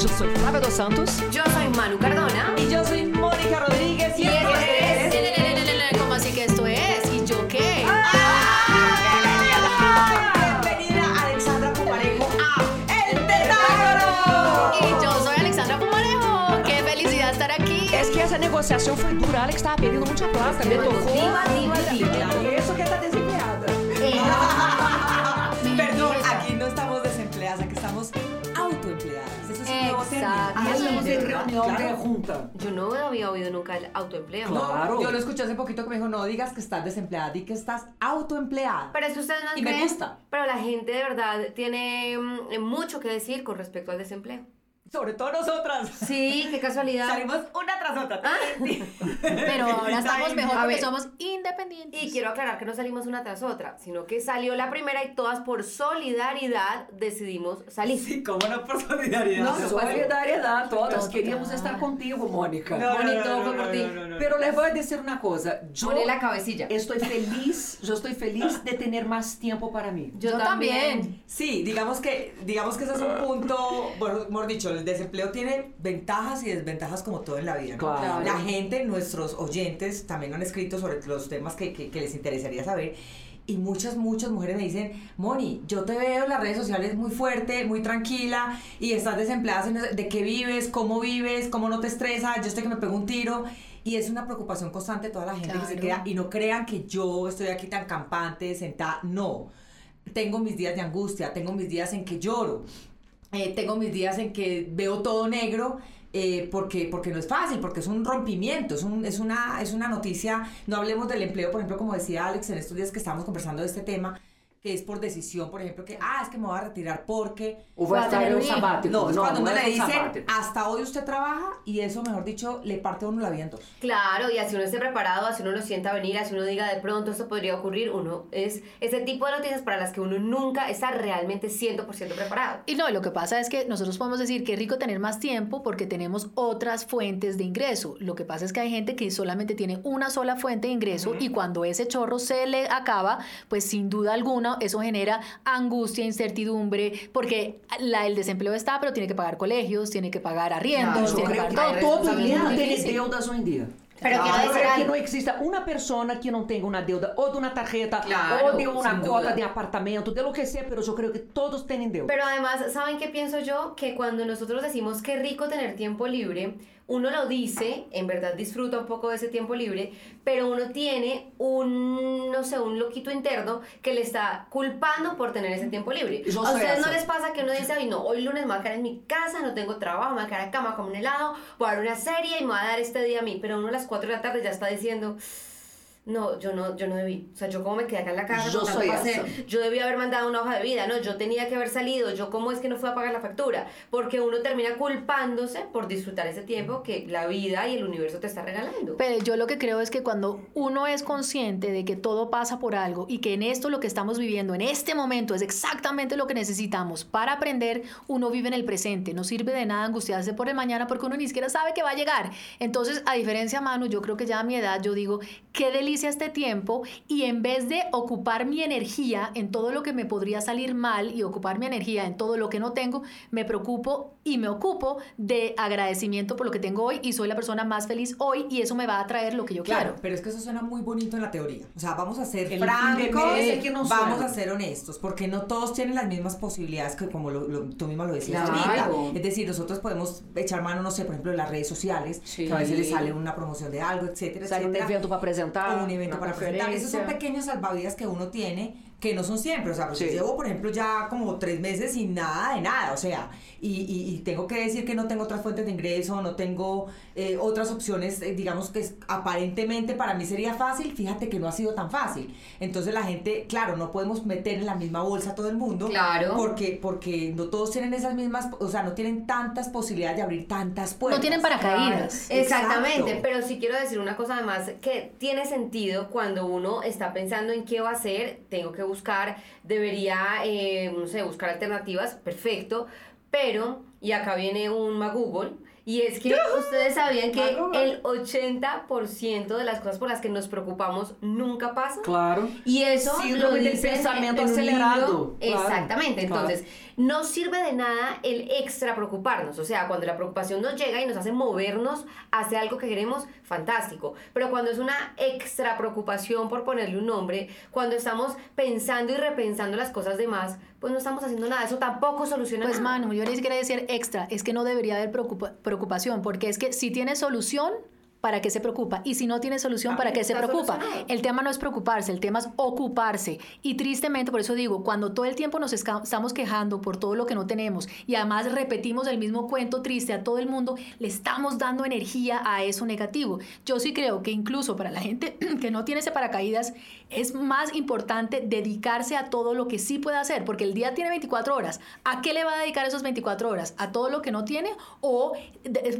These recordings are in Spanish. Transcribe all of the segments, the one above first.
Yo soy Flávia dos Santos. Yo soy Manu Cardona. Y yo soy Mónica Rodríguez. Y esto es... ¿Cómo así que esto es? ¿Y yo qué? Bienvenida Alexandra Pumarejo a El Tentáculo. Y yo soy Alexandra Pumarejo. ¡Qué felicidad estar aquí! Es que esa negociación fue dura. Alex estaba pidiendo mucha plata. Me tocó. Diva, diva, diva. Eso que está desempleada. Estamos en ¿verdad? reunión de Claro. junta. Yo no había oído nunca el autoempleo. No. Claro. Yo lo escuché hace poquito que me dijo, no digas que estás desempleada, di que estás autoempleada. Pero es que ustedes no Y me gusta. Pero la gente de verdad tiene mm, mucho que decir con respecto al desempleo. Sobre todo nosotras. Sí, qué casualidad. Salimos una tras otra. Pero ahora estamos mejor A porque ver. somos independientes. Y quiero aclarar que no salimos una tras otra, sino que salió la primera y todas por solidaridad decidimos salir. Sí, cómo no por solidaridad. No, así. solidariedad, todas Total. queríamos estar contigo, Mónica. No, no, Bonito, no, no, fue por ti. no, no, no. Pero les voy a decir una cosa. Yo Pone la cabecilla. estoy feliz, yo estoy feliz de tener más tiempo para mí. Yo también. Sí, digamos que, digamos que ese es un punto, mejor dicho, el desempleo tiene ventajas y desventajas como todo en la vida. ¿no? Claro. La gente, nuestros oyentes, también han escrito sobre los temas que, que- que les interesaría saber. Y muchas, muchas mujeres me dicen, Moni, yo te veo en las redes sociales muy fuerte, muy tranquila, y estás desempleada, ¿de- ¿de qué vives? ¿Cómo vives? ¿Cómo no te estresa? Yo estoy que me pego un tiro. Y es una preocupación constante toda la gente que se queda. Y no crean que yo estoy aquí tan campante, sentada. No tengo mis días de angustia, tengo mis días en que lloro, eh, tengo mis días en que veo todo negro. eh, porque, porque no es fácil, porque es un rompimiento, es, un- es, una, es una noticia, no hablemos del empleo, por ejemplo, como decía Alex en estos días que estábamos conversando de este tema, que es por decisión, por ejemplo, que, ah, es que me voy a retirar porque... O vai Vai estar tener en un sabático. No, es cuando uno no le dicen, hasta hoy usted trabaja y eso, mejor dicho, le parte a uno la vida en dos. Claro, y así uno esté preparado, así uno lo sienta venir, así uno diga de pronto esto podría ocurrir, uno es ese tipo de noticias para las que uno nunca está realmente 100% preparado. Y no, lo que pasa es que nosotros podemos decir que es rico tener más tiempo porque tenemos otras fuentes de ingreso. Lo que pasa es que hay gente que solamente tiene una sola fuente de ingreso y cuando ese chorro se le acaba, pues sin duda alguna eso genera angustia, incertidumbre, porque la, el desempleo está, pero tiene que pagar colegios, tiene que pagar arriendos, tiene que que pagar todo todo. mundo tem deudas hoje em dia. Pero quiero decir creo que não exista uma pessoa que não tenha uma deuda ou de uma tarjeta Claro, ou de uma cota duda. de apartamento, de lo que sea, pero yo creo que todos tienen deuda. Pero además, ¿saben qué pienso yo? Que cuando nosotros decimos qué rico tener tiempo libre, uno lo dice, en verdad disfruta un poco de ese tiempo libre, pero uno tiene un, no sé, un loquito interno que le está culpando por tener ese tiempo libre. Yo ¿A ustedes no les pasa que uno dice, ay no, hoy lunes me voy a quedar en mi casa, no tengo trabajo, me voy a quedar en cama como un helado, voy a ver una serie y me voy a dar este día a mí, pero uno a las 4 de la tarde ya está diciendo... No, yo no, yo no debí. O sea, yo como me quedé acá en la casa, Yo soy esa. yo debí haber mandado una hoja de vida, no, yo tenía que haber salido, yo cómo es que no fui a pagar la factura, porque uno termina culpándose por disfrutar ese tiempo que la vida y el universo te está regalando. Pero yo lo que creo es que cuando uno es consciente de que todo pasa por algo y que en esto lo que estamos viviendo en este momento es exactamente lo que necesitamos para aprender, uno vive en el presente. No sirve de nada angustiarse por el mañana porque uno ni siquiera sabe que va a llegar. Entonces, a diferencia, Manu, yo creo que ya a mi edad yo digo, qué delicia este tiempo y en vez de ocupar mi energía en todo lo que me podría salir mal y ocupar mi energía en todo lo que no tengo, me preocupo y me ocupo de agradecimiento por lo que tengo hoy y soy la persona más feliz hoy y eso me va a traer lo que yo Claro, quiero. pero es que eso suena muy bonito en la teoría. O sea, vamos a ser El francos, mes es el que nos vamos suena. a ser honestos, porque no todos tienen las mismas posibilidades que como lo- lo- tú misma lo decías Claro. ahorita. Es decir, nosotros podemos echar mano, no sé, por ejemplo, de las redes sociales, Sí. que a veces le sale una promoción de algo, etcétera, Sale un etcétera. evento para apresentar. Un evento para presentar. Esos son pequeños salvavidas que uno tiene que no son siempre. O sea, pues Sí. yo llevo, por ejemplo, ya como tres meses sin nada de nada. O sea, y, y- y tengo que decir que no tengo otras fuentes de ingreso, no tengo eh, otras opciones, eh, digamos que es- aparentemente para mí sería fácil. Fíjate que no ha sido tan fácil. Entonces la gente, claro, no podemos meter en la misma bolsa a todo el mundo. Claro. Porque, porque no todos tienen esas mismas, o sea, no tienen tantas posibilidades de abrir tantas puertas. No tienen paracaídas. Claro. Exactamente, Exacto. pero sí quiero decir una cosa además que tiene sentido cuando uno está pensando en qué va a hacer, tengo que buscar, debería, eh, no sé, buscar alternativas, perfecto, pero, y acá viene un Google, y es que ustedes sabían que Magoogle. el 80% de las cosas por las que nos preocupamos nunca pasan. Claro. Y eso Síndrome lo dicen pensamiento en acelerado. Claro, Exactamente. claro. Entonces, no sirve de nada el extra preocuparnos. O sea, cuando la preocupación nos llega y nos hace movernos hacia algo que queremos, fantástico. Pero cuando es una extra preocupación, por ponerle un nombre, cuando estamos pensando y repensando las cosas de más, pues no estamos haciendo nada. Eso tampoco soluciona Pues nada. Manu, yo ni siquiera decir extra, es que no debería haber preocupa- preocupación, porque es que si tiene solución, ¿para qué se preocupa? Y si no tiene solución, ¿para qué se preocupa? El tema no es preocuparse, el tema es ocuparse. Y tristemente, por eso digo, cuando todo el tiempo nos estamos quejando por todo lo que no tenemos y además repetimos el mismo cuento triste a todo el mundo, le estamos dando energía a eso negativo. Yo sí creo que incluso para la gente que no tiene ese paracaídas, es más importante dedicarse a todo lo que sí puede hacer, porque el día tiene 24 horas. ¿A qué le va a dedicar esos 24 horas? ¿A todo lo que no tiene o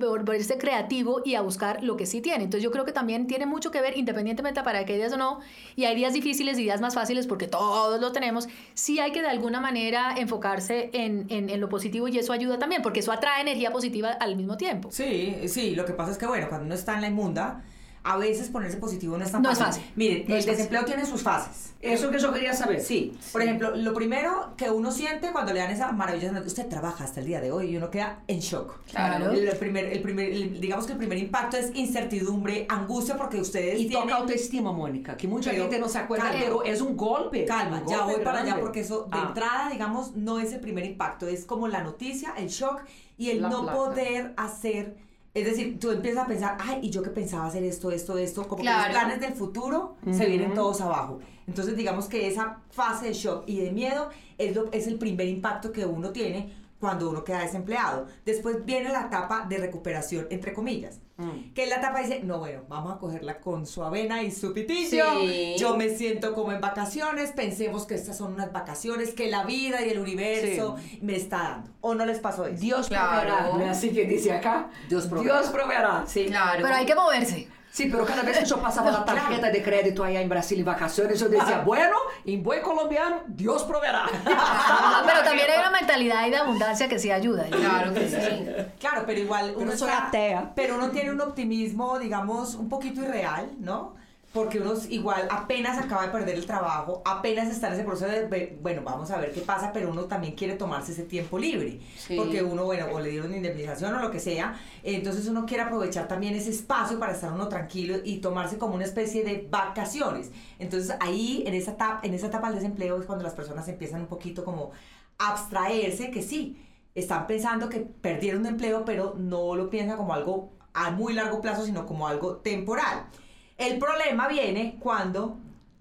volverse creativo y a buscar lo que sí tiene? Entonces yo creo que también tiene mucho que ver, independientemente para qué días o no, y hay días difíciles y días más fáciles porque todos lo tenemos, sí hay que de alguna manera enfocarse en, en- en lo positivo y eso ayuda también, porque eso atrae energía positiva al mismo tiempo. Sí, sí, lo que pasa es que, bueno, cuando uno está en la inmunda, a veces ponerse positivo no es tan No es fácil. fácil. Miren, No el es fácil. desempleo tiene sus fases. Eso que yo quería saber. Sí, por ejemplo, lo primero que uno siente cuando le dan esa maravillosa noticia, usted trabaja hasta el día de hoy y uno queda en shock. Claro. El primer, el primer, el- digamos que el primer impacto es incertidumbre, angustia, porque ustedes Y tienen... toca autoestima, Mónica, que mucha Pero, gente no se acuerda, calma. pero es un golpe. Calma, un ya golpe voy para allá grande. porque eso de Ah. entrada, digamos, no es el primer impacto, es como la noticia, el shock y el La no plata. poder hacer, es decir, tú empiezas a pensar, ay, y yo que pensaba hacer esto, esto, esto, como que los planes del futuro se vienen todos abajo. Entonces, digamos que esa fase de shock y de miedo es, lo, es el primer impacto que uno tiene cuando uno queda desempleado. Después viene la etapa de recuperación, entre comillas. Mm. Que es la etapa dice, no, bueno, vamos a cogerla con su avena y su pitillo. Sí. Yo me siento como en vacaciones, pensemos que estas son unas vacaciones que la vida y el universo me está dando. ¿O no les pasó eso? Dios Claro. proveerá. ¿No es así que dice acá? Dios proveerá. Dios proveerá, sí. Claro. Pero hay que moverse. Sí, pero cada vez que yo pasaba la tarjeta de crédito allá en Brasil en vacaciones, yo decía, bueno, en buen colombiano, Dios proveerá. Pero también hay una mentalidad ahí de abundancia que sí ayuda. Claro que sí. Claro, pero igual uno soy está- atea. Pero uno tiene un optimismo, digamos, un poquito irreal, ¿no? Porque uno igual apenas acaba de perder el trabajo, apenas está en ese proceso de, bueno, vamos a ver qué pasa, pero uno también quiere tomarse ese tiempo libre. Sí. Porque uno, bueno, o le dieron indemnización o lo que sea, entonces uno quiere aprovechar también ese espacio para estar uno tranquilo y tomarse como una especie de vacaciones. Entonces ahí, en esa etapa, en esa etapa del desempleo es cuando las personas empiezan un poquito como a abstraerse, que sí, están pensando que perdieron un empleo, pero no lo piensan como algo a muy largo plazo, sino como algo temporal. El problema viene cuando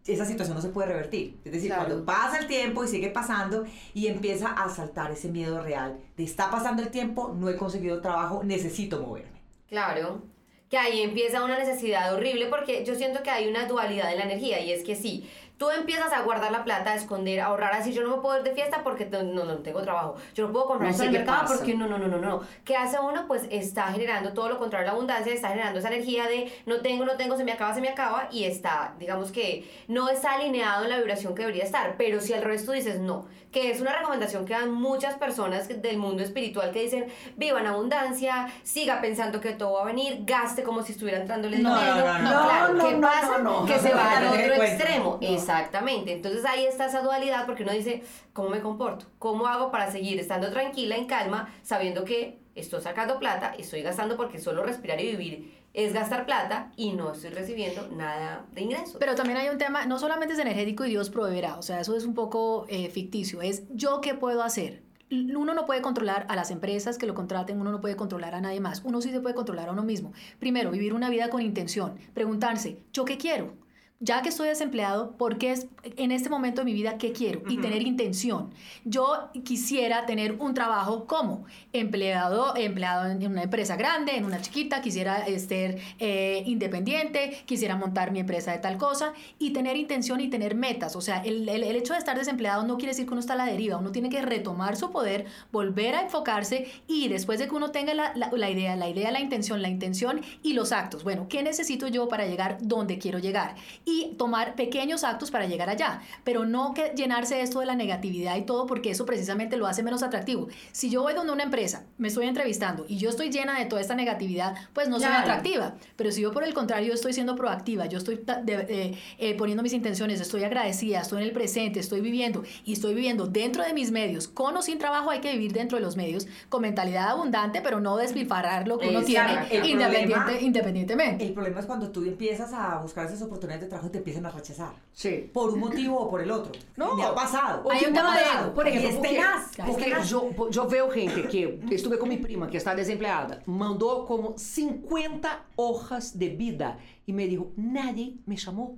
esa situación no se puede revertir. Es decir, Claro. cuando pasa el tiempo y sigue pasando y empieza a saltar ese miedo real de está pasando el tiempo, no he conseguido trabajo, necesito moverme. Claro. Que ahí empieza una necesidad horrible porque yo siento que hay una dualidad en la energía y es que sí, tú empiezas a guardar la plata, a esconder, a ahorrar, así yo no me puedo ir de fiesta porque no, no, no tengo trabajo, yo no puedo comprar No el mercado pasa. porque no, no, no, no, no. ¿Qué hace uno? Pues está generando todo lo contrario a la abundancia, está generando esa energía de no tengo, no tengo, se me acaba, se me acaba y está, digamos que no está alineado en la vibración que debería estar, pero si al revés tú dices no, que es una recomendación que dan muchas personas del mundo espiritual que dicen viva en abundancia, siga pensando que todo va a venir, gaste como si estuviera entrándole No, dinero. no, no, no. claro, No, ¿qué no, pasa? no, no. Que se No, va no, al no, otro no, no. extremo. Exactamente. Entonces ahí está esa dualidad porque uno dice, ¿cómo me comporto? ¿Cómo hago para seguir estando tranquila, en calma, sabiendo que estoy sacando plata, estoy gastando porque solo respirar y vivir es gastar plata y no estoy recibiendo nada de ingresos? Pero también hay un tema, no solamente es energético y Dios proveerá, o sea, eso es un poco eh, ficticio, es yo qué puedo hacer. Uno no puede controlar a las empresas que lo contraten, uno no puede controlar a nadie más, uno sí se puede controlar a uno mismo. Primero, vivir una vida con intención, preguntarse, ¿yo qué quiero? Ya que estoy desempleado, ¿por qué es en este momento de mi vida qué quiero? Y tener intención. Yo quisiera tener un trabajo como empleado, empleado en una empresa grande, en una chiquita, quisiera ser eh, independiente, quisiera montar mi empresa de tal cosa y tener intención y tener metas. O sea, el, el- el hecho de estar desempleado no quiere decir que uno está a la deriva, uno tiene que retomar su poder, volver a enfocarse y después de que uno tenga la, la- la idea, la idea, la intención, la intención y los actos. Bueno, ¿qué necesito yo para llegar donde quiero llegar? Y tomar pequeños actos para llegar allá, pero no que llenarse esto de la negatividad y todo porque eso precisamente lo hace menos atractivo. Si yo voy donde una empresa, me estoy entrevistando y yo estoy llena de toda esta negatividad, pues no soy atractiva, pero si yo por el contrario estoy siendo proactiva, yo estoy eh, poniendo mis intenciones, estoy agradecida, estoy en el presente, estoy viviendo y estoy viviendo dentro de mis medios, con o sin trabajo hay que vivir dentro de los medios, con mentalidad abundante, pero no despilfarrar lo que uno tiene independiente, independientemente. El problema es cuando tú empiezas a buscar esas oportunidades de trabajo y te empiezan a rechazar. Sí. Por un motivo o por el otro. No. Me ha pasado. Hay un tema de Por ejemplo, porque, porque yo, yo veo gente que, estuve con mi prima que está desempleada, mandó como 50 hojas de vida y me dijo, nadie me llamó.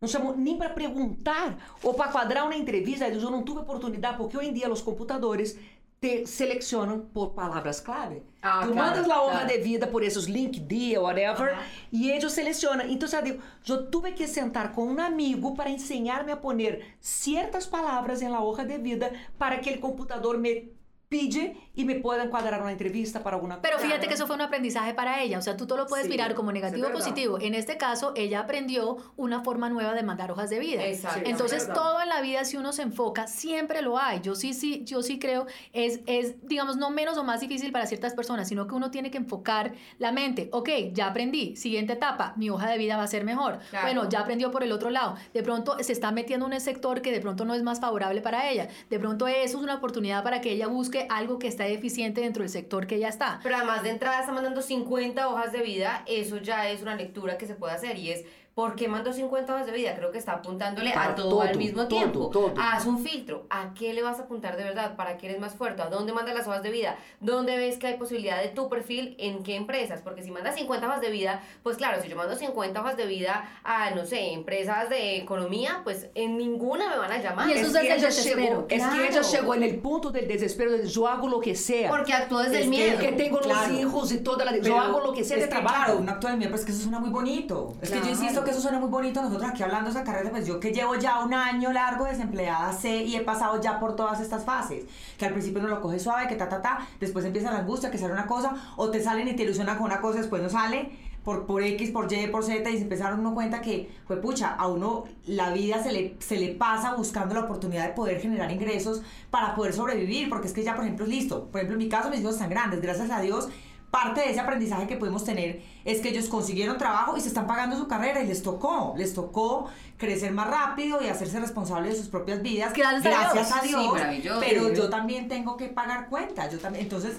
Não chamou nem para perguntar ou para quadrar uma entrevista. Eu não tive oportunidade, porque hoje em dia os computadores te selecionam por palavras-clave. Ah, tu claro, mandas a hoja claro. de vida por esses LinkedIn, whatever, e eles selecionam. Então, sabe, eu tive que sentar com um amigo para ensinar-me a pôr certas palavras na hoja de vida para que o computador me pide y me pueden cuadrar una entrevista para alguna Pero fíjate que eso fue un aprendizaje para ella, o sea, tú todo lo puedes mirar como negativo o positivo. En este caso, ella aprendió una forma nueva de mandar hojas de vida. Exacto. Entonces, todo en la vida si uno se enfoca, siempre lo hay. Yo sí sí, yo sí creo es es digamos no menos o más difícil para ciertas personas, sino que uno tiene que enfocar la mente. Ok, ya aprendí, siguiente etapa, mi hoja de vida va a ser mejor. Bueno, ya aprendió por el otro lado. De pronto se está metiendo en un sector que de pronto no es más favorable para ella. De pronto eso es una oportunidad para que ella busque algo que está deficiente dentro del sector que ya está. Pero además de entrada está mandando 50 hojas de vida, eso ya es una lectura que se puede hacer y es ¿Por qué mandó 50 hojas de vida? Creo que está apuntándole a todo, al mismo tiempo. Haz un filtro. ¿A qué le vas a apuntar de verdad? ¿Para qué eres más fuerte? ¿A dónde mandas las hojas de vida? ¿Dónde ves que hay posibilidad de tu perfil? ¿En qué empresas? Porque si mandas 50 hojas de vida, pues claro, si yo mando 50 hojas de vida a, no sé, empresas de economía, pues en ninguna me van a llamar. Y eso es, que ella llegó, es que ella llegó en el punto del desespero de yo hago lo que sea. Porque actúa desde el miedo. Que tengo los hijos y toda la... yo hago lo que sea de trabajo. Claro, un acto del miedo, pero es que eso suena muy bonito. Es que yo insisto que eso suena muy bonito. Nosotros aquí hablando de esa carrera, pues yo que llevo ya un año largo desempleada, sé y he pasado ya por todas estas fases. Que al principio uno lo coge suave, que ta, ta, ta, después empieza la angustia, que sale una cosa, o te salen y te ilusiona con una cosa, después no sale por, por X, por Y, por Z, y se empezaron uno cuenta que, pues pucha, a uno la vida se le, se le pasa buscando la oportunidad de poder generar ingresos para poder sobrevivir, porque es que ya, por ejemplo, listo. Por ejemplo, en mi caso, mis hijos están grandes, gracias a Dios, parte de ese aprendizaje que podemos tener es que ellos consiguieron trabajo y se están pagando su carrera y les tocó, les tocó crecer más rápido y hacerse responsables de sus propias vidas. Gracias, a Dios. pero yo también tengo que pagar cuentas. Yo también, entonces,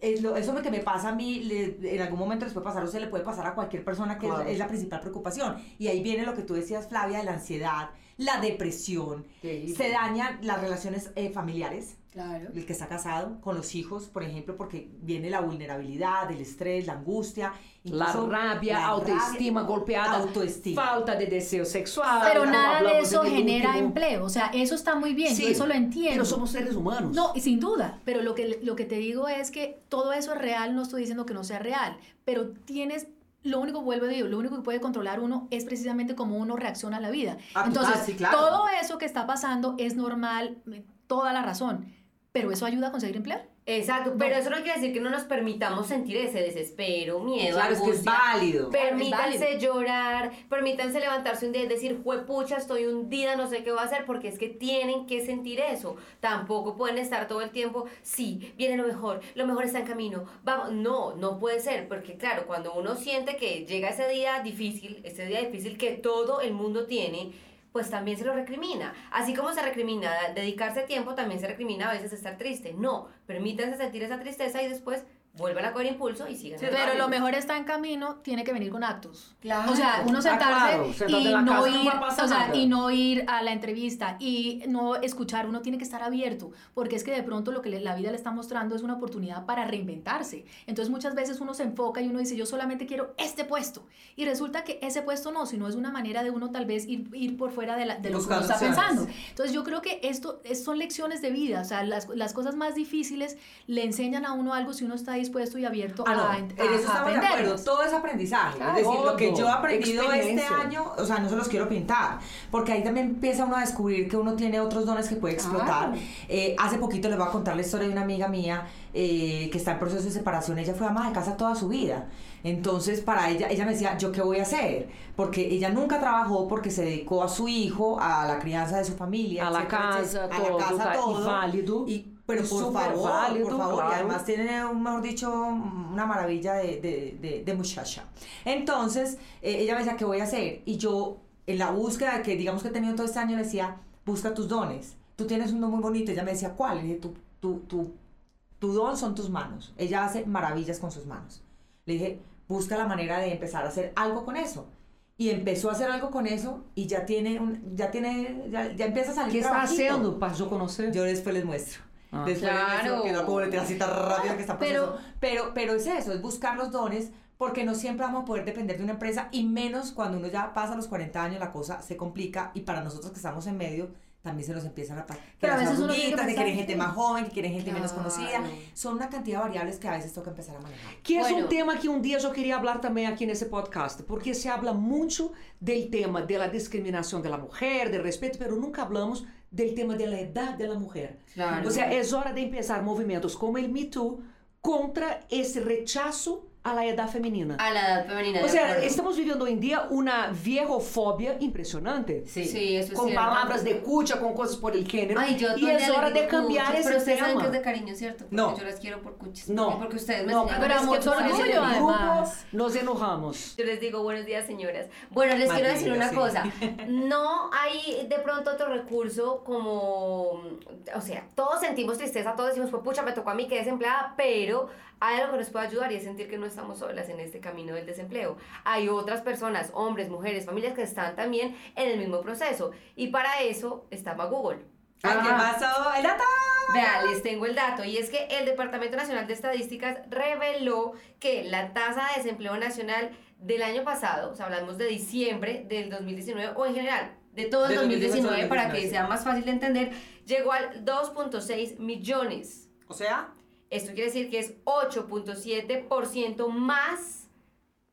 eso es lo que me pasa a mí, en algún momento les puede pasar o se le puede pasar a cualquier persona que es, la principal preocupación. Y ahí viene lo que tú decías, Flavia, de la ansiedad, la depresión, se dañan las relaciones eh, familiares el que está casado con los hijos, por ejemplo, porque viene la vulnerabilidad, el estrés, la angustia. La rabia, autoestima golpeada, autoestima. falta de deseo sexual. Pero nada de eso genera empleo. O sea, eso está muy bien, sí, eso lo entiendo. Pero somos seres humanos. No, y sin duda. Pero lo que, lo que te digo es que todo eso es real, no estoy diciendo que no sea real, pero tienes lo único, vuelvo a decir, lo único que puede controlar uno es precisamente cómo uno reacciona a la vida. Ah, Entonces, todo eso que está pasando es normal, toda la razón pero eso ayuda a conseguir empleo. Exacto, pero eso no quiere decir que no nos permitamos sentir ese desespero, miedo, claro, es que es válido. Permítanse llorar, permítanse levantarse un día y decir, juepucha, estoy hundida, no sé qué voy a hacer, porque es que tienen que sentir eso. Tampoco pueden estar todo el tiempo, sí, viene lo mejor, lo mejor está en camino. Vamos, no, no puede ser, porque claro, cuando uno siente que llega ese día difícil, ese día difícil que todo el mundo tiene, pues también se lo recrimina. Así como se recrimina dedicarse tiempo, también se recrimina a veces estar triste. No, permítanse sentir esa tristeza y después vuelvan a coger impulso y sigan. pero lo mejor está en camino, tiene que venir con actos. Claro. O sea, uno ah, sentarse y, no ir, o sea, y no ir a la entrevista y no escuchar, uno tiene que estar abierto, porque es que de pronto lo que la vida le está mostrando es una oportunidad para reinventarse. Entonces muchas veces uno se enfoca y uno dice, yo solamente quiero este puesto. Y resulta que ese puesto no, sino es una manera de uno tal vez ir, ir por fuera de, la, de lo que uno está pensando. Entonces yo creo que esto es, son lecciones de vida, o sea, las, las cosas más difíciles le enseñan a uno algo si uno está dispuesto y abierto Ah, no, a, en eso a estamos de acuerdo. Todo es aprendizaje. Claro, es decir, lo que yo he todo. aprendido este año, o sea, no se los quiero pintar. Porque ahí también empieza uno a descubrir que uno tiene otros dones que puede explotar. Claro. Eh, hace poquito les voy a contar la historia de una amiga mía eh, que está en proceso de separación. Ella fue ama de casa toda su vida. Entonces, para ella, ella me decía, ¿yo qué voy a hacer? Porque ella nunca trabajó porque se dedicó a su hijo, a la crianza de su familia, A la etcétera, casa, etcétera, todo, a la casa, tá, y todo. válido. Y, pero Y por favor, válido, por favor, y claro. además tiene, mejor dicho, una maravilla de, de, de, de muchacha. Entonces, eh, ella me decía, ¿qué voy a hacer? Y yo, en la búsqueda que digamos que he tenido todo este año, le decía, busca tus dones. Tú tienes un don muy bonito. Ella me decía, ¿cuál? Le dije, tu, tu, tu, tu don son tus manos. Ella hace maravillas con sus manos. Le dije, busca la manera de empezar a hacer algo con eso. Y empezó a hacer algo con eso y ya tiene, un, ya tiene, ya, ya empieza a salir ¿Qué está trabajito. haciendo para yo conocer? Yo después les muestro. Ah. Después Claro. muestro que no puedo así tan rápido que está Pero-. Pero, pero es eso, es buscar los dones, porque no siempre vamos a poder depender de una empresa, y menos cuando uno ya pasa los 40 años, la cosa se complica, y para nosotros que estamos en medio, también se nos empiezan a pasar. Pero a veces uno tiene que que pensar quieren gente que- más joven, que quieren gente menos Claro. conocida. Son una cantidad de variables que a veces toca empezar a manejar. Que é Bueno. um tema que um dia eu queria falar também aqui nesse podcast, porque se habla muito del tema da discriminação da mulher, do respeito, pero nunca hablamos del tema da idade da mulher. Claro. Ou seja, é hora de empezar movimentos como o Me Too contra esse rechazo a la edad femenina. A la edad femenina. O sea, acuerdo. estamos viviendo hoy en día una viejofobia impresionante. Sí. Sí, eso es Con cierto. palabras de cucha, con cosas por el género. Ay, yo y es hora les de digo cambiar cuchas, ese Pero ustedes saben que es de cariño, ¿cierto? Porque No. yo las quiero por cuchas. No. Porque ustedes me No, enseñaron pero tú sabes orgullo, además. Nos enojamos. Yo les digo buenos días, señoras. Bueno, les quiero decir una Maldita, cosa. sí. No hay de pronto otro recurso como, o sea, todos sentimos tristeza, todos decimos, pues pucha, me tocó a mí que desempleada, pero hay algo que nos puede ayudar y es sentir que no estamos solas en este camino del desempleo. Hay otras personas, hombres, mujeres, familias que están también en el mismo proceso. Y para eso está Google. ¿qué Ah. pasó? ¡El dato! Vean, les tengo el dato y es que el Departamento Nacional de Estadísticas reveló que la tasa de desempleo nacional del año pasado, o sea, hablamos de diciembre del 2019 o en general de todo el De 2019, 2019, para que sea más fácil de entender, llegó al 2.6 millones. O sea, Esto quiere decir que es 8.7% más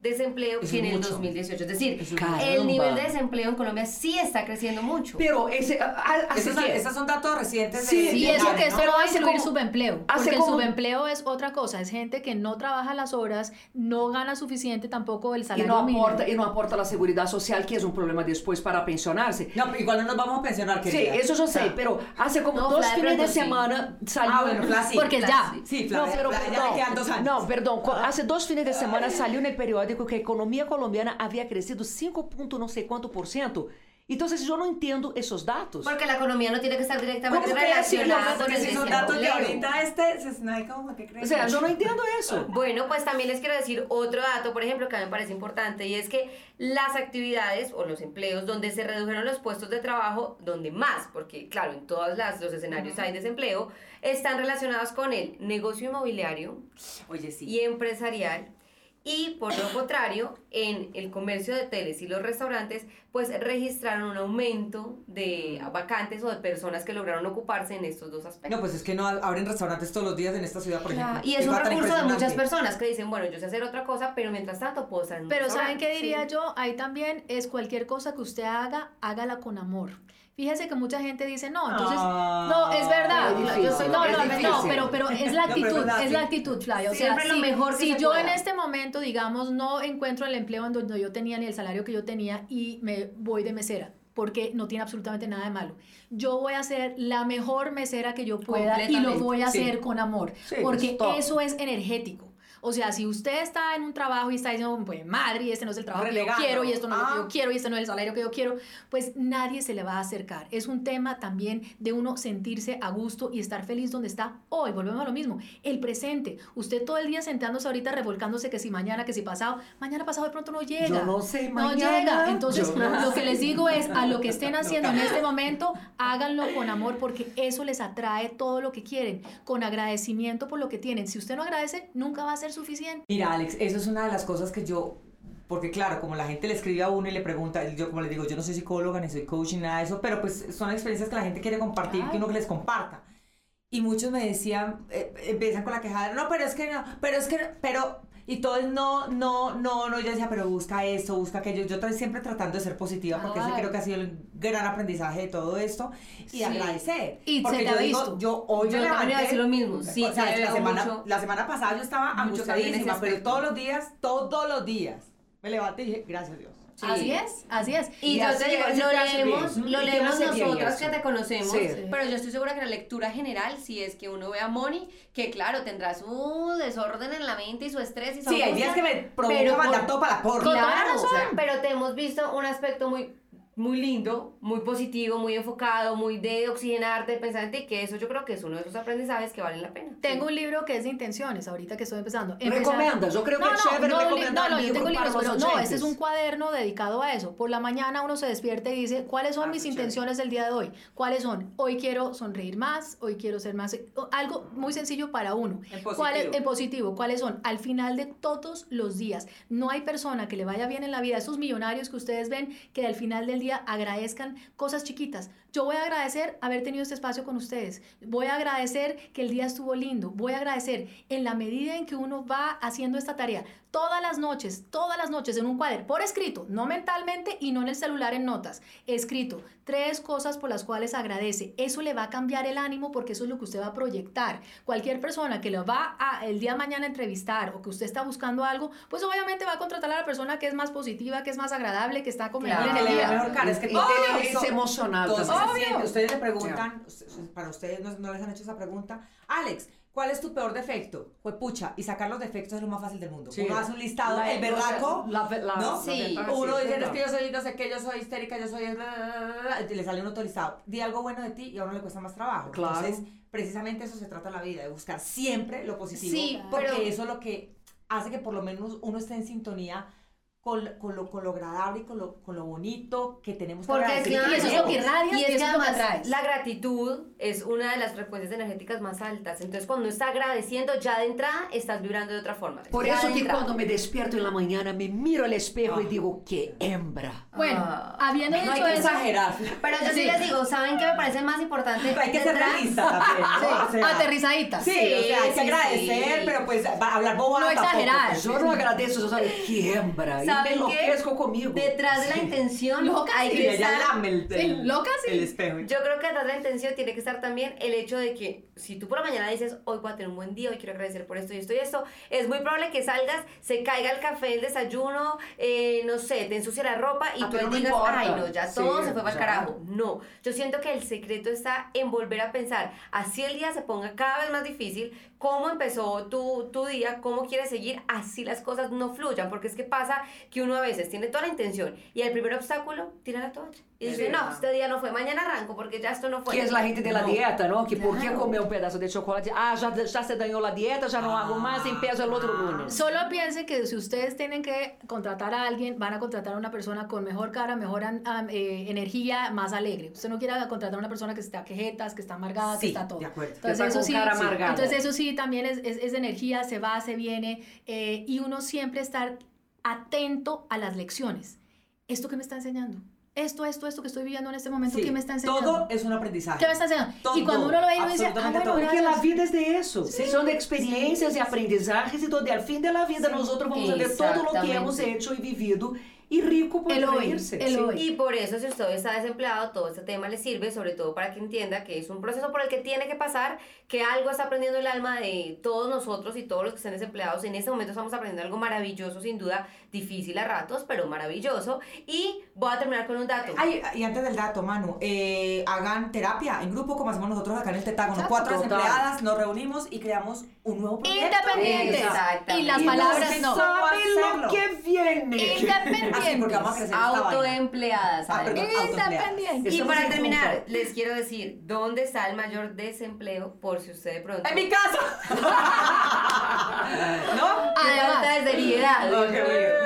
desempleo Eso que en el mucho. 2018. Es decir, Eso es el nivel de desempleo en Colombia sí está creciendo mucho. Pero ese, a- a- así esos, son datos recientes Sí, de Y Sí, eso claro, que esto ¿no? va a incluir como- subempleo, porque el subempleo es otra cosa, es gente que no trabaja las horas, no gana suficiente tampoco el y salario no mínimo. aporta y no aporta la seguridad social, que es un problema después para pensionarse. No, pero igual no nos vamos a pensionar, Sí, querida. eso yo sé, pero hace como No, dos fines de sí. semana salió. Ah, bueno, sí. Porque ya. sí. Sí, No, pero Fla, ya le quedan dos perdón, años. no, perdón. Hace dos fines de semana salió en el periódico que a economía colombiana había crecido 5 punto no sé cuánto por ciento. Entonces yo no entiendo esos datos. Porque la economía no tiene que estar directamente ¿Cómo que así? relacionada con Porque el si son datos de ahorita, este, se- no hay como que creer. O sea, yo no entiendo eso. Bueno, pues también les quiero decir otro dato, por ejemplo, que a mí me parece importante, y es que las actividades o los empleos donde se redujeron los puestos de trabajo, donde más, porque claro, en todos las- los escenarios hay desempleo, están relacionados con el negocio inmobiliario Oye, sí. y empresarial. Y por lo contrario, en el comercio de hoteles y los restaurantes, pues registraron un aumento de vacantes o de personas que lograron ocuparse en estos dos aspectos. No, pues es que no abren restaurantes todos los días en esta ciudad, por Claro, ejemplo. Y es un recurso de muchas personas que dicen, bueno, yo sé hacer otra cosa, pero mientras tanto puedo estar en un Pero ¿saben qué diría Sí. yo? Ahí también es cualquier cosa que usted haga, hágala con amor. Fíjese que mucha gente dice, no, entonces, Ah, no, es verdad. difícil, yo soy, no, es no, no, pero, pero es la actitud, es sí. la actitud, Flavia. O sea, lo si, mejor que si se yo pueda. en este momento, digamos, no encuentro el empleo en donde yo tenía ni el salario que yo tenía y me voy de mesera, porque no tiene absolutamente nada de malo. Yo voy a ser la mejor mesera que yo pueda y lo voy a sí. hacer con amor, Sí, porque es eso es energético. O sea, si usted está en un trabajo y está diciendo, pues madre, este no es el trabajo que yo quiero y esto no es lo que Ah. yo quiero y este no es el salario que yo quiero, pues nadie se le va a acercar. Es un tema también de uno sentirse a gusto y estar feliz donde está hoy. Volvemos a lo mismo. El presente. Usted todo el día sentándose ahorita revolcándose que si mañana, que si pasado. Mañana pasado de pronto no llega. Yo no sé No llega. Entonces, no lo que les digo es, a lo que estén haciendo en este momento, háganlo con amor porque eso les atrae todo lo que quieren, con agradecimiento por lo que tienen. Si usted no agradece, nunca va a ser suficiente. Mira, Alex, eso es una de las cosas que yo, porque claro, como la gente le escribe a uno y le pregunta, yo como les digo, yo no soy psicóloga ni soy coach ni nada de eso, pero pues son experiencias que la gente quiere compartir, que Claro. uno que les comparta. Y muchos me decían, eh, empiezan con la quejada, no, pero es que no, pero es que, no, pero, y todos no, no, no, no, yo decía, pero busca esto, busca aquello, yo estoy siempre tratando de ser positiva, porque ese creo que ha sido el gran aprendizaje de todo esto, y Sí. agradecer. Y porque se yo digo, visto. yo hoy Yo me también iba a levanté, decir lo mismo, sí, o sea, te la semana, mucho- la semana pasada yo estaba angustiadísima, pero todos los días, todos los días, me levanté y dije, gracias Dios. Sí. Así es, así es. Y, Y yo te digo, lo leemos, lo leemos nosotras que te conocemos, Sí. pero yo estoy segura que la lectura general sí es que uno ve a Moni, que claro, tendrá su desorden en la mente y su estrés y su Sí, hay días que me provoca mandar todo para la porra. Claro, razón. o sea, pero te hemos visto un aspecto muy muy lindo, muy positivo, muy enfocado, muy de oxigenarte, de pensar en ti, que eso yo creo que es uno de esos aprendizajes que valen la pena. Tengo un libro que es de intenciones, ahorita que estoy empezando. Empezar- Recomendas, yo creo que No, es no, chévere no, recomendar no, no, yo tengo libros, pero no, este es un cuaderno dedicado a eso. Por la mañana uno se despierta y dice, ¿cuáles son Ah, mis qué intenciones del día de hoy? ¿Cuáles son? Hoy quiero sonreír más, hoy quiero ser más... Algo muy sencillo para uno. En ¿Cuál es- positivo. en positivo. ¿Cuáles son? Al final de todos los días. No hay persona que le vaya bien en la vida. Esos millonarios que ustedes ven que al final del día agradezcan cosas chiquitas. Yo voy a agradecer haber tenido este espacio con ustedes. Voy a agradecer que el día estuvo lindo. Voy a agradecer en la medida en que uno va haciendo esta tarea. Todas las noches, todas las noches en un cuaderno, por escrito, no mentalmente y no en el celular en notas. Escrito, tres cosas por las cuales agradece. Eso le va a cambiar el ánimo porque eso es lo que usted va a proyectar. Cualquier persona que lo va a el día de mañana entrevistar o que usted está buscando algo, pues obviamente va a contratar a la persona que es más positiva, que es más agradable, que está con Claro. energía. mejor cara. Es que Y todo eso- emocional todo siente. Ustedes le preguntan, para ustedes no, no les han hecho esa pregunta, Alex, ¿cuál es tu peor defecto? Pues pucha, y sacar los defectos es lo más fácil del mundo. Sí. Uno hace un listado, La- el berraco, la- la- ¿no? la Sí. Uno dice, es que yo soy, no sé qué, yo soy histérica, yo soy... bla, bla, bla, bla", y le sale un otro listado. Di algo bueno de ti y a uno le cuesta más trabajo. Claro. Entonces, precisamente eso se trata la vida, de buscar siempre lo positivo. Sí, porque pero- eso es lo que hace que por lo menos uno esté en sintonía con, con, lo, con lo agradable y con lo, con lo bonito que tenemos que Porque agradecer. y eso es lo que irradias y y es eso que es lo que la gratitud es una de las frecuencias energéticas más altas. Entonces, cuando está agradeciendo, ya de entrada estás vibrando de otra forma. Por Ya eso que entrada. cuando me despierto en la mañana me miro al espejo y digo, qué hembra. Bueno, Ah. habiendo No hay dicho que eso, exagerar. Pero yo sí, Sí. les digo, ¿saben qué me parece más importante? Hay que ser realista también. ¿no? sí, O sea, aterrizadita. Sí, Sí, o sea, hay que agradecer, sí. pero pues va a hablar boba No exagerar. Yo no agradezco, yo sabe, qué hembra. Y me ¿Saben qué? enloquezco conmigo. Detrás de la intención Loca, hay que estar... lame el, Sí, loca, sí. el espejo. Yo creo que detrás de la intención tiene que estar también el hecho de que si tú por la mañana dices, hoy voy a tener un buen día, hoy quiero agradecer por esto y esto y esto, es muy probable que salgas, se caiga el café, el desayuno, eh, no sé, te ensucia la ropa y Ah, tú no digas, importa. ay no, ya Sí, todo se fue para el carajo. No, yo siento que el secreto está en volver a pensar, así el día se ponga cada vez más difícil, cómo empezó tu, tu día, cómo quieres seguir, así las cosas no fluyan, porque es que pasa que uno a veces tiene toda la intención y el primer obstáculo tira la toalla. Y dice, no, este día no fue, mañana arranco porque ya esto no fue. Que es la gente de la No. dieta, ¿no? Que por qué Claro. comer un pedazo de chocolate? Ah, ya, ya se dañó la dieta, ya no hago más, empiezo el otro lunes. Solo piensen que si ustedes tienen que contratar a alguien, van a contratar a una persona con mejor cara, mejor am- eh, energía, más alegre. Usted no quiere contratar a una persona que está quejetas, que está amargada, que Sí, está todo. de acuerdo. Que está eso con sí, cara sí. amargada. Entonces eso sí también es, es, es energía, se va, se viene, eh, y uno siempre estar atento a las lecciones. ¿Esto qué me está enseñando? Esto, esto, esto que estoy viviendo en este momento, Sí, ¿qué me está enseñando? Todo es un aprendizaje. ¿Qué me está enseñando? Todo, y cuando uno lo ve, uno dice, ah, bueno, todo. Porque la vida es de eso. Son experiencias y aprendizajes y donde al fin de la vida nosotros vamos a ver todo lo que hemos hecho y vivido y rico por El hoy, el sí. hoy. Y por eso, si usted está desempleado, todo este tema le sirve, sobre todo para que entienda que es un proceso por el que tiene que pasar, que algo está aprendiendo el alma de todos nosotros y todos los que estén desempleados. En este momento estamos aprendiendo algo maravilloso, sin duda, difícil a ratos, pero maravilloso. Y voy a terminar con un dato. Ay, y antes del dato, Manu, eh, hagan terapia en grupo como hacemos nosotros acá en el Tetágono. Cuatro total. desempleadas nos reunimos y creamos un nuevo proyecto. Independientes. Y las Y palabras no ¿Saben lo que viene? Así, porque vamos a Independientes. Autoempleadas. Ah, perdón. Independientes. Y para terminar, les quiero decir, ¿dónde está el mayor desempleo por si usted de pronto... ¡En mi casa! ¿No? Además. falta de seriedad. Ok, muy bien.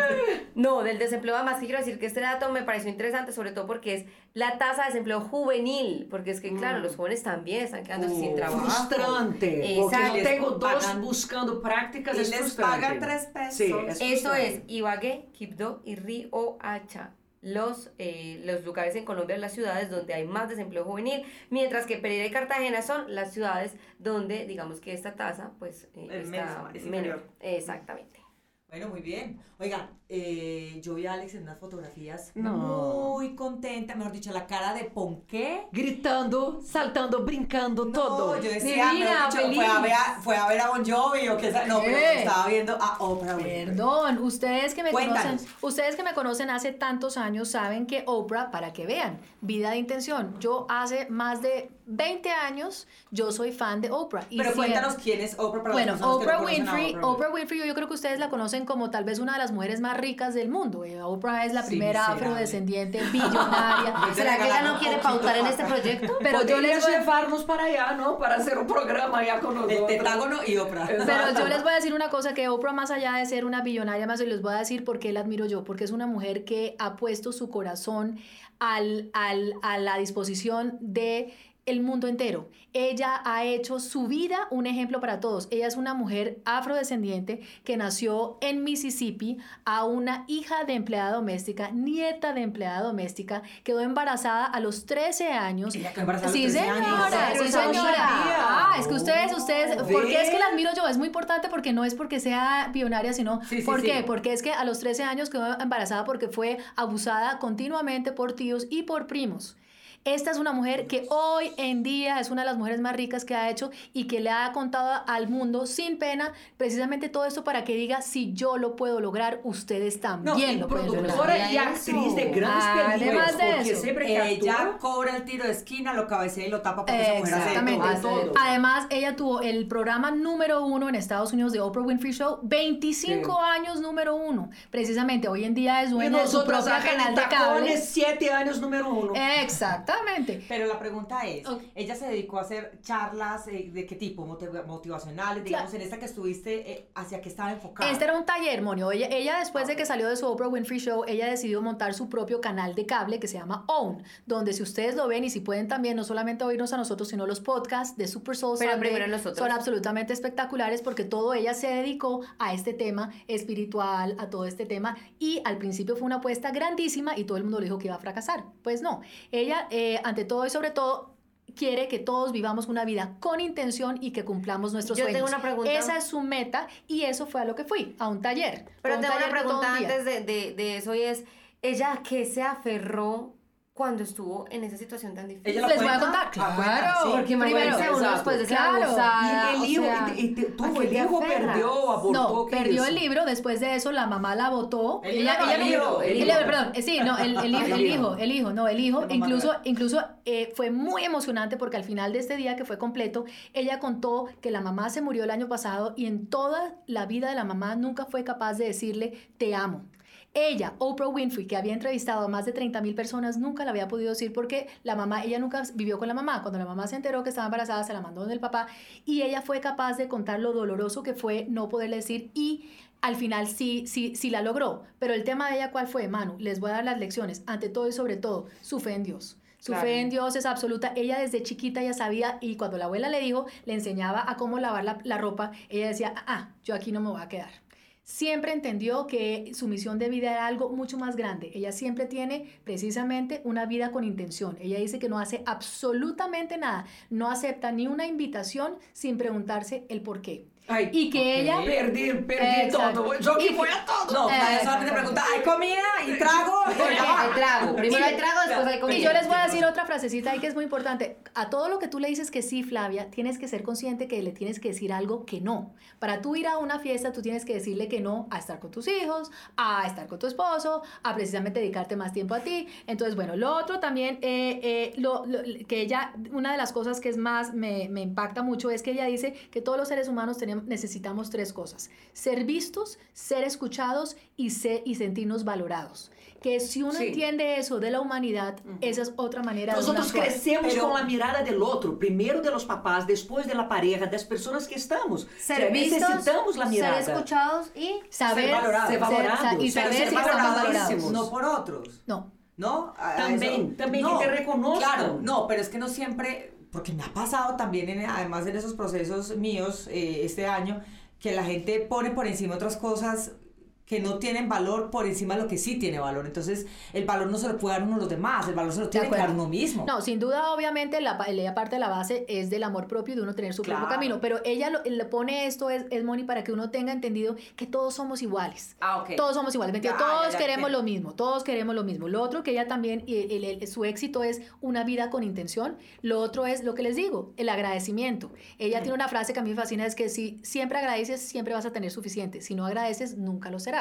No, del desempleo además que quiero decir que este dato me pareció interesante, sobre todo porque es la tasa de desempleo juvenil, porque es que claro, los jóvenes también están quedando sin Oh, trabajo. Frustrante. Porque Exacto. yo tengo Les dos pagan- buscando prácticas, y es les frustrante. pagan tres pesos. Sí, es frustrante. es Ibagué, Quibdó y Riohacha. los, eh, los lugares en Colombia, las ciudades donde hay más desempleo juvenil, mientras que Pereira y Cartagena son las ciudades donde, digamos que esta tasa, pues, eh, está es menor. inferior. Exactamente. Bueno, muy bien. Oigan, eh, yo vi a Alex en unas fotografías No. muy contenta, mejor dicho, la cara de ponqué. Gritando, saltando, brincando, todo. No, yo decía, Divina, mejor dicho, fue a, ver a, fue a ver a Bon Jovi o qué No, pero ¿Qué? estaba viendo a Oprah Winfrey. Perdón, ustedes que me Cuéntanos. conocen, ustedes que me conocen hace tantos años saben que Oprah, para que vean, vida de intención. Yo hace más de 20 años yo soy fan de Oprah. y Pero si- cuéntanos quién es Oprah para Bueno, que no Oprah Winfrey, Oprah Oprah Winfrey, yo creo que ustedes la conocen como tal vez una de las mujeres más ricas del mundo. Eh, Oprah es la Sí, primera miserable. afrodescendiente billonaria. ¿Será que ella no quiere pautar en este proyecto? Pero yo les voy a- llevarnos para allá, ¿no? Para hacer un programa allá con El nosotros. tetágono y Oprah. Pero yo les voy a decir una cosa, que Oprah más allá de ser una billonaria más, les voy a decir por qué la admiro yo, porque es una mujer que ha puesto su corazón al, al- a la disposición de el mundo entero. Ella ha hecho su vida un ejemplo para todos. Ella es una mujer afrodescendiente que nació en Mississippi a una hija de empleada doméstica, nieta de empleada doméstica, quedó embarazada a los 13 años. Ella quedó embarazada a los Sí, 13 años. señora, sí, señora. Ah, es que ustedes, ustedes, ¿por qué es que la admiro yo? Es muy importante porque no es porque sea billonaria, sino Sí, sí, ¿por sí. qué? Porque es que a los 13 años quedó embarazada porque fue abusada continuamente por tíos y por primos. Esta es una mujer que hoy en día es una de las mujeres más ricas que ha hecho y que le ha contado al mundo sin pena precisamente todo esto para que diga si yo lo puedo lograr, ustedes también y lo pueden lograr. productora y actriz de grandes Además películas. de eso, siempre que Ella actúa, cobra el tiro de esquina, lo cabecea y lo tapa porque esa mujer Exactamente. todo. Hace todo. Además, ella tuvo el programa número uno en Estados Unidos de Oprah Winfrey Show, 25 Sí. años número uno. Precisamente, hoy en día es dueña de su acá canal en de cable. tacones, siete años número uno. Exactamente. Pero la pregunta es, Ok. ella se dedicó a hacer charlas eh, de qué tipo, Motiv- motivacionales, digamos, en esta que estuviste, eh, ¿hacia qué estaba enfocada? Este era un taller, Monio. Ella, ella después de que salió de su Oprah Winfrey Show, ella decidió montar su propio canal de cable que se llama OWN, donde si ustedes lo ven y si pueden también no solamente oírnos a nosotros, sino los podcasts de Super Soul Pero Sunday, primero nosotros. son absolutamente espectaculares porque todo ella se dedicó a este tema espiritual, a todo este tema y al principio fue una apuesta grandísima y todo el mundo le dijo que iba a fracasar. Pues no, ella eh, ante todo y sobre todo quiere que todos vivamos una vida con intención y que cumplamos nuestros Yo tengo sueños. una pregunta. Esa es su meta y eso fue a lo que fui, a un taller. Pero un tengo una de pregunta un día. antes de, de, de eso y es, ¿ella a qué se aferró cuando estuvo en esa situación tan difícil? ¿Ella lo Les voy a contar, Ah, claro. sí. Porque Primero, uno después de ser Claro. abusada, y el o hijo, sea, y te- ¿a tuvo el hijo, perdió, abortó. No, ¿qué perdió el libro, después de eso la mamá la votó. El ella, el hijo, el perdón, sí, no, el, el hijo, El el hijo. el hijo, no, el hijo, incluso, incluso eh, fue muy emocionante porque al final de este día que fue completo, ella contó que la mamá se murió el año pasado y en toda la vida de la mamá nunca fue capaz de decirle te amo. Ella, Oprah Winfrey, que había entrevistado a más de 30 mil personas, nunca la había podido decir porque la mamá, ella nunca vivió con la mamá. Cuando la mamá se enteró que estaba embarazada, se la mandó del papá y ella fue capaz de contar lo doloroso que fue no poderle decir y al final sí, sí, sí la logró. Pero el tema de ella, ¿cuál fue, Manu? Les voy a dar las lecciones. Ante todo y sobre todo, su fe en Dios. Su Claro. fe en Dios es absoluta. Ella desde chiquita ya sabía y cuando la abuela le dijo, le enseñaba a cómo lavar la, la ropa, ella decía, ah, ah, yo aquí no me voy a quedar. Siempre entendió que su misión de vida era algo mucho más grande. Ella siempre tiene precisamente una vida con intención. Ella dice que no hace absolutamente nada. No acepta ni una invitación sin preguntarse el por qué. Ay, Y que ella... Perdí, perdí Exacto. todo. Yo que- fui a todo. No, Eh, solamente pregunta, ¿hay comida y trago? Hay trago. Primero hay trago, después hay comida. Y yo les voy a decir otra frasecita ahí que es muy importante. A todo lo que tú le dices que sí, Flavia, tienes que ser consciente que le tienes que decir algo que no. Para tú ir a una fiesta, tú tienes que decirle que no a estar con tus hijos, a estar con tu esposo, a precisamente dedicarte más tiempo a ti. Entonces, bueno, lo otro también, eh, eh, lo, lo- que ella, una de las cosas que es más, me, me impacta mucho es que ella dice que todos los seres humanos tenemos, necesitamos tres cosas. Ser vistos, ser escuchados y, ser, y sentirnos valorados. Que si uno Sí. entiende eso de la humanidad, esa es otra manera de Nosotros uno actuar. crecemos Pero- con la mirada del otro, primero de los papás, después de la pareja, de las personas que estamos. Ser O sea, vistos, necesitamos la mirada. ser escuchados y saber Ser valorados. Ser valorados. y saber ser si estamos valorados. No por otros. No. ¿No? También, eso- también que te reconozcan. Claro, no, pero es que no siempre, porque me ha pasado también, en- además en esos procesos míos eh, este año, que la gente pone por encima otras cosas que no tienen valor por encima de lo que sí tiene valor. Entonces, el valor no se lo puede dar uno a los demás, el valor se lo tiene que dar uno mismo. No, sin duda, obviamente, la, la parte de la base es del amor propio de uno tener su propio camino, pero ella le pone esto, es, es Moni, para que uno tenga entendido que todos somos iguales. Ah, ok. Todos somos iguales, todos queremos lo mismo, todos queremos lo mismo. Lo otro que ella también, el, su éxito es una vida con intención. Lo otro es lo que les digo, el agradecimiento. Ella tiene una frase que a mí me fascina, es que si siempre agradeces, siempre vas a tener suficiente. Si no agradeces, nunca lo será.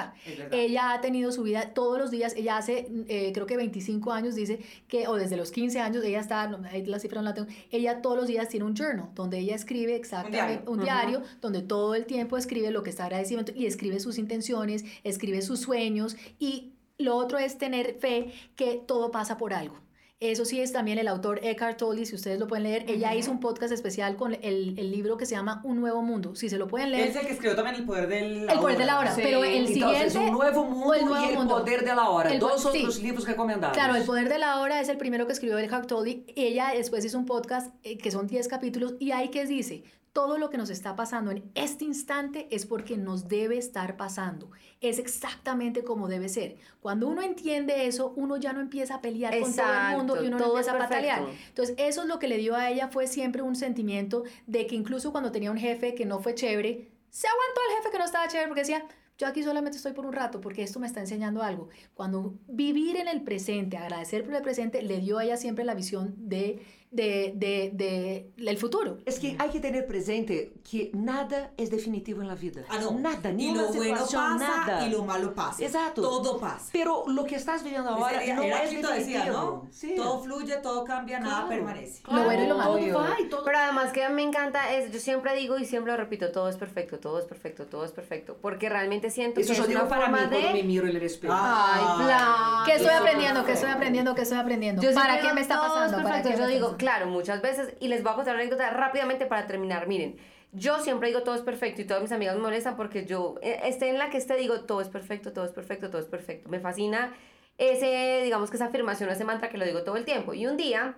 Ella ha tenido su vida todos los días, ella hace eh, creo que 25 años dice que, o desde los 15 años, ella está, ahí la cifra no la tengo, ella todos los días tiene un journal donde ella escribe exactamente, un diario, donde todo el tiempo escribe lo que está agradeciendo y escribe sus intenciones, escribe sus sueños. Y lo otro es tener fe que todo pasa por algo. Eso sí es también el autor Eckhart Tolle, si ustedes lo pueden leer. Ella hizo un podcast especial con el, el, libro que se llama Un Nuevo Mundo. Si se lo pueden leer. Es el que escribió también El Poder de la El Poder de la Hora. Pero el siguiente... Un Nuevo Mundo el nuevo y El Poder de la Hora. Dos otros libros recomendados. Claro, El Poder de la Hora es el primero que escribió Eckhart Tolle. Ella después hizo un podcast eh, que son 10 capítulos y ahí que dice, todo lo que nos está pasando en este instante es porque nos debe estar pasando. Es exactamente como debe ser. Cuando uno entiende eso, uno ya no empieza a pelear con todo el mundo y uno no empieza a patalear. Entonces, eso es lo que le dio a ella, fue siempre un sentimiento de que incluso cuando tenía un jefe que no fue chévere, se aguantó el jefe que no estaba chévere porque decía, yo aquí solamente estoy por un rato porque esto me está enseñando algo. Cuando vivir en el presente, agradecer por el presente, le dio a ella siempre la visión de de, de, de, del futuro. Es que hay que tener presente que nada es definitivo en la vida. Ah, no. Nada, ni lo bueno pasa nada. y lo malo pasa. Exacto. Todo pasa. Pero lo que estás viviendo ahora no es definitivo. Decía, ¿no? Sí. Todo fluye, todo cambia, nada permanece. Lo bueno y lo malo. Todo va y todo... Pero además que me encanta es, yo siempre digo y siempre lo repito, todo es perfecto, todo es perfecto, todo es perfecto. Porque realmente siento Eso que es una para forma mí de... me miro en el espejo. Ay, plan. ¿Qué estoy aprendiendo? ¿Qué estoy aprendiendo? ¿Qué estoy aprendiendo? ¿Para qué me está pasando? ¿Para qué yo digo, claro, muchas veces y les voy a contar una anécdota rápidamente para terminar. Miren, yo siempre digo todo es perfecto y todas mis amigas me molestan porque yo, eh, esté en la que esté, digo todo es perfecto, todo es perfecto, todo es perfecto. Me fascina ese, digamos que esa afirmación, ese mantra que lo digo todo el tiempo. Y un día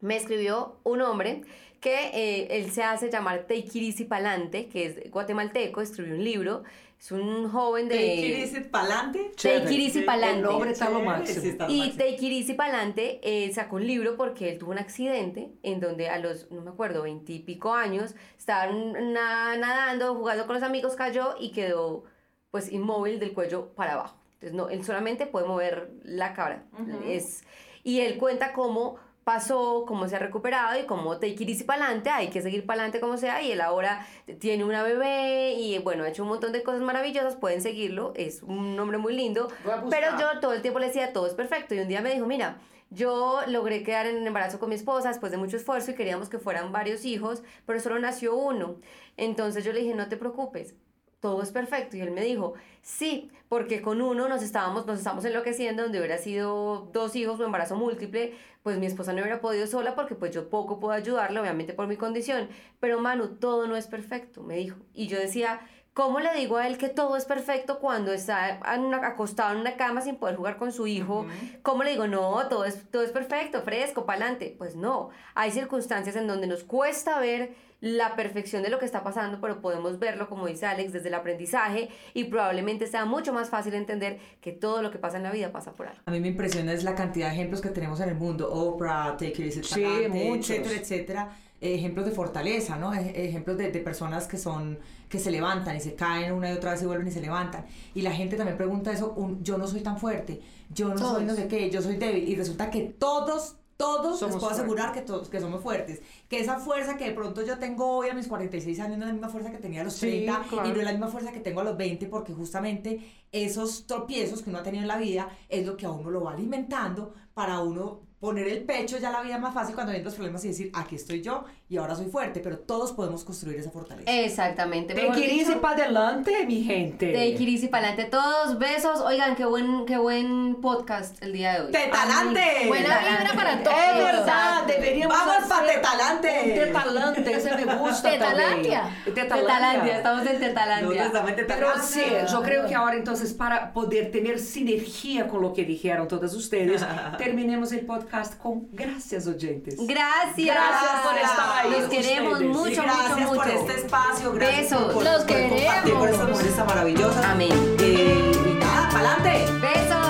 me escribió un hombre que eh, él se hace llamar Teikirisi Palante, que es guatemalteco, escribió un libro es un joven de... Teikirisi Palante. Teikirisi Palante. El nombre está lo máximo. Y Teikirisi Palante eh, sacó un libro porque él tuvo un accidente en donde a los, no me acuerdo, veintipico años, estaban nadando, jugando con los amigos, cayó y quedó pues inmóvil del cuello para abajo. Entonces, no, él solamente puede mover la cara. es, y él cuenta cómo pasó, cómo se ha recuperado y cómo take it para adelante, hay que seguir para adelante como sea y él ahora tiene una bebé y bueno, ha hecho un montón de cosas maravillosas, pueden seguirlo, es un hombre muy lindo, pero yo todo el tiempo le decía todo es perfecto y un día me dijo, mira, yo logré quedar en embarazo con mi esposa después de mucho esfuerzo y queríamos que fueran varios hijos, pero solo nació uno. Entonces yo le dije, no te preocupes, todo es perfecto. Y él me dijo, sí, porque con uno nos estábamos, nos estamos enloqueciendo, donde hubiera sido dos hijos o embarazo múltiple, pues mi esposa no hubiera podido sola porque pues yo poco puedo ayudarle, obviamente por mi condición. Pero Manu, todo no es perfecto, me dijo. Y yo decía, ¿cómo le digo a él que todo es perfecto cuando está acostado en una cama sin poder jugar con su hijo? ¿Cómo le digo, no, todo es, todo es perfecto, fresco, para adelante? Pues no, hay circunstancias en donde nos cuesta ver la perfección de lo que está pasando, pero podemos verlo, como dice Alex, desde el aprendizaje y probablemente sea mucho más fácil entender que todo lo que pasa en la vida pasa por algo. A mí me impresiona es la cantidad de ejemplos que tenemos en el mundo, Oprah, Take It Easy, etcétera, etcétera. ejemplos de fortaleza, ¿no? ejemplos de, de, personas que son, que se levantan y se caen una y otra vez y vuelven y se levantan. Y la gente también pregunta eso, yo no soy tan fuerte, yo no soy no sé qué, yo soy débil. Y resulta que todos todos les puedo asegurar que todos que somos fuertes. Que esa fuerza que de pronto yo tengo hoy a mis 46 años no es la misma fuerza que tenía a los 30 y no es la misma fuerza que tengo a los 20 porque justamente esos tropiezos que uno ha tenido en la vida es lo que a uno lo va alimentando para uno poner el pecho ya la vida más fácil cuando vienen los problemas y decir, aquí estoy yo y ahora soy fuerte, pero todos podemos construir esa fortaleza. Exactamente. De Kirisi para adelante, mi gente. De Kirisi para adelante. Todos besos. Oigan, qué buen, qué buen podcast el día de hoy. ¡Tetalante! Buena vibra para todos. Es verdad, deberíamos Vamos para Tetalante. Tetalante, ese me gusta Tetalandia. Tetalandia. estamos en Tetalandia. Pero sí, yo creo que ahora entonces para poder tener sinergia con lo que dijeron todas ustedes, terminemos el podcast con Gracias Oyentes. Gracias. Gracias por estar ahí. Los queremos ustedes. mucho, y gracias por este espacio. Gracias Besos. Los por queremos. Por esta maravillosa. Amén. Eh, y nada, pa'lante. Besos.